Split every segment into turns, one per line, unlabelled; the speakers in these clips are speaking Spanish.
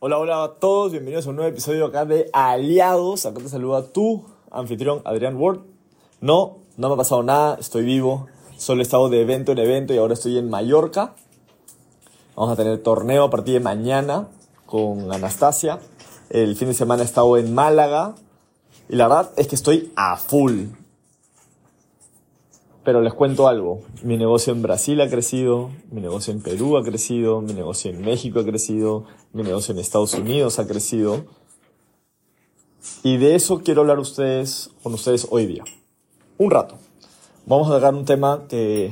Hola, hola a todos, bienvenidos a un nuevo episodio acá de Aliados. Acá te saluda tu anfitrión Adrián Ward. No, no me ha pasado nada, estoy vivo. Solo he estado de evento en evento y ahora estoy en Mallorca. Vamos a tener torneo a partir de mañana con Anastasia. El fin de semana he estado en Málaga. Y la verdad es que estoy a full. Pero les cuento algo. Mi negocio en Brasil ha crecido, mi negocio en Perú ha crecido, mi negocio en México ha crecido, mi negocio en Estados Unidos ha crecido. Y de eso quiero hablar ustedes, con ustedes hoy día. Un rato. Vamos a sacar un tema que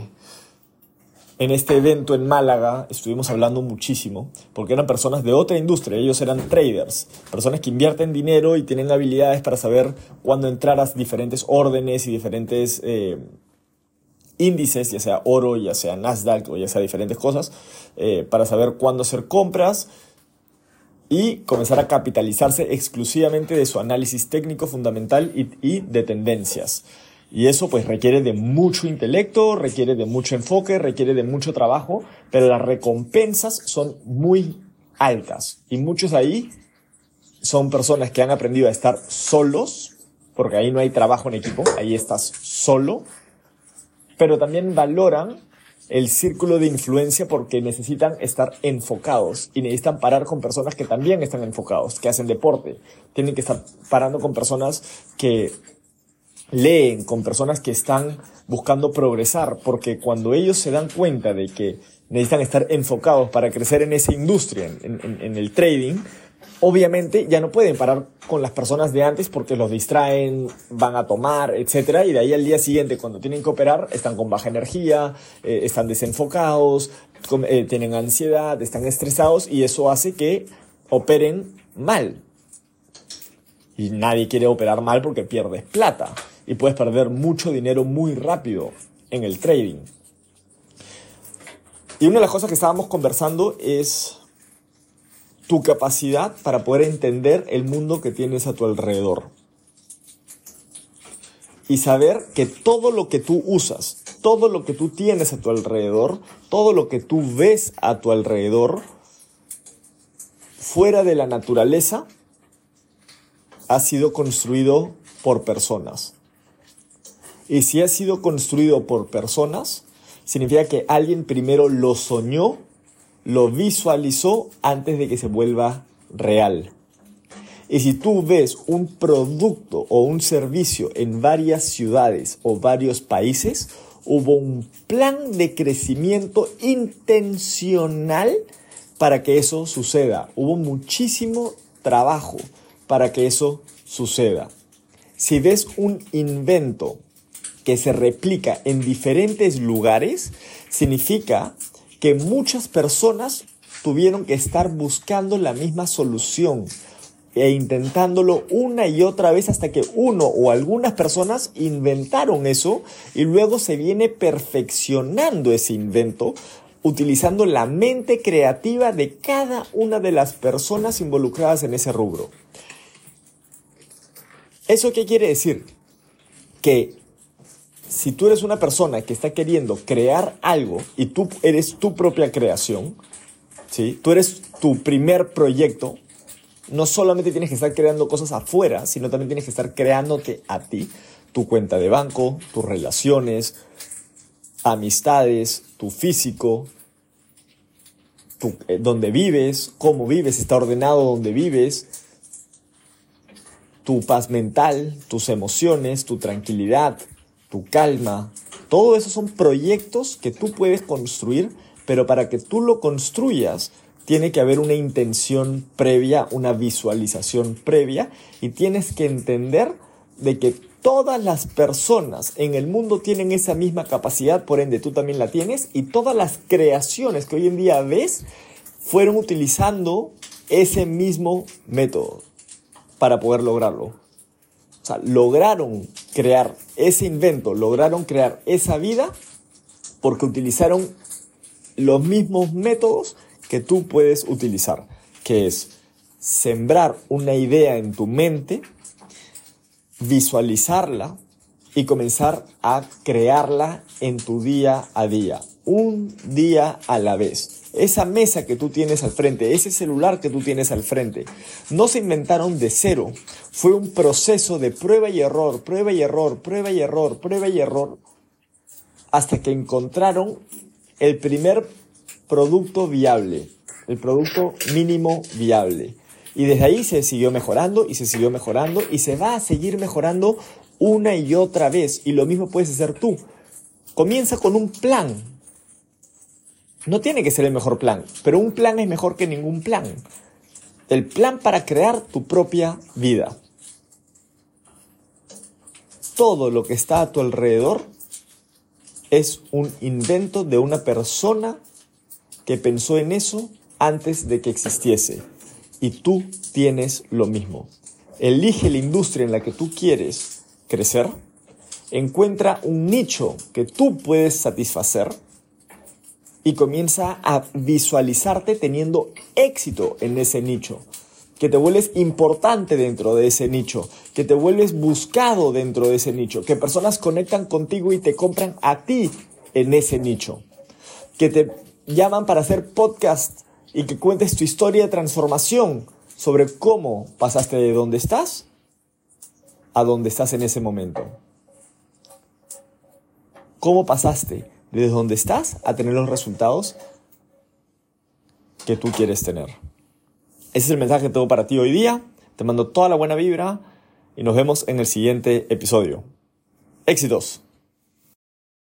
en este evento en Málaga estuvimos hablando muchísimo, porque eran personas de otra industria, ellos eran traders, personas que invierten dinero y tienen habilidades para saber cuándo entrar a diferentes órdenes y diferentes... Eh, índices, ya sea oro, ya sea Nasdaq o ya sea diferentes cosas, eh, para saber cuándo hacer compras y comenzar a capitalizarse exclusivamente de su análisis técnico fundamental y, y de tendencias. Y eso pues requiere de mucho intelecto, requiere de mucho enfoque, requiere de mucho trabajo, pero las recompensas son muy altas. Y muchos ahí son personas que han aprendido a estar solos, porque ahí no hay trabajo en equipo, ahí estás solo, pero también valoran el círculo de influencia porque necesitan estar enfocados y necesitan parar con personas que también están enfocados, que hacen deporte. Tienen que estar parando con personas que leen, con personas que están buscando progresar, porque cuando ellos se dan cuenta de que necesitan estar enfocados para crecer en esa industria, en, en el trading, obviamente ya no pueden parar con las personas de antes porque los distraen, van a tomar, etcétera, y de ahí al día siguiente cuando tienen que operar están con baja energía, eh, están desenfocados, eh, tienen ansiedad, están estresados y eso hace que operen mal. Y nadie quiere operar mal porque pierdes plata y puedes perder mucho dinero muy rápido en el trading. Y una de las cosas que estábamos conversando es tu capacidad para poder entender el mundo que tienes a tu alrededor. Y saber que todo lo que tú usas, todo lo que tú tienes a tu alrededor, todo lo que tú ves a tu alrededor, fuera de la naturaleza, ha sido construido por personas. Y si ha sido construido por personas, significa que alguien primero lo soñó lo visualizó antes de que se vuelva real. Y si tú ves un producto o un servicio en varias ciudades o varios países, hubo un plan de crecimiento intencional para que eso suceda. Hubo muchísimo trabajo para que eso suceda. Si ves un invento que se replica en diferentes lugares, significa que muchas personas tuvieron que estar buscando la misma solución e intentándolo una y otra vez hasta que uno o algunas personas inventaron eso y luego se viene perfeccionando ese invento utilizando la mente creativa de cada una de las personas involucradas en ese rubro. ¿Eso qué quiere decir? Que si tú eres una persona que está queriendo crear algo y tú eres tu propia creación, ¿sí? tú eres tu primer proyecto, no solamente tienes que estar creando cosas afuera, sino también tienes que estar creándote a ti, tu cuenta de banco, tus relaciones, amistades, tu físico, tu, eh, donde vives, cómo vives, está ordenado donde vives, tu paz mental, tus emociones, tu tranquilidad, tu calma, todo eso son proyectos que tú puedes construir, pero para que tú lo construyas, tiene que haber una intención previa, una visualización previa, y tienes que entender de que todas las personas en el mundo tienen esa misma capacidad, por ende tú también la tienes, y todas las creaciones que hoy en día ves fueron utilizando ese mismo método para poder lograrlo. O sea, lograron crear ese invento, lograron crear esa vida porque utilizaron los mismos métodos que tú puedes utilizar, que es sembrar una idea en tu mente, visualizarla y comenzar a crearla en tu día a día, un día a la vez. Esa mesa que tú tienes al frente, ese celular que tú tienes al frente, no se inventaron de cero. Fue un proceso de prueba y error, prueba y error, prueba y error, prueba y error, hasta que encontraron el primer producto viable, el producto mínimo viable. Y desde ahí se siguió mejorando y se siguió mejorando y se va a seguir mejorando una y otra vez. Y lo mismo puedes hacer tú. Comienza con un plan. No tiene que ser el mejor plan, pero un plan es mejor que ningún plan. El plan para crear tu propia vida. Todo lo que está a tu alrededor es un invento de una persona que pensó en eso antes de que existiese. Y tú tienes lo mismo. Elige la industria en la que tú quieres crecer. Encuentra un nicho que tú puedes satisfacer y comienza a visualizarte teniendo éxito en ese nicho, que te vuelves importante dentro de ese nicho, que te vuelves buscado dentro de ese nicho, que personas conectan contigo y te compran a ti en ese nicho, que te llaman para hacer podcast y que cuentes tu historia de transformación sobre cómo pasaste de donde estás a donde estás en ese momento. ¿Cómo pasaste desde donde estás a tener los resultados que tú quieres tener? Ese es el mensaje que tengo para ti hoy día. Te mando toda la buena vibra y nos vemos en el siguiente episodio. Éxitos.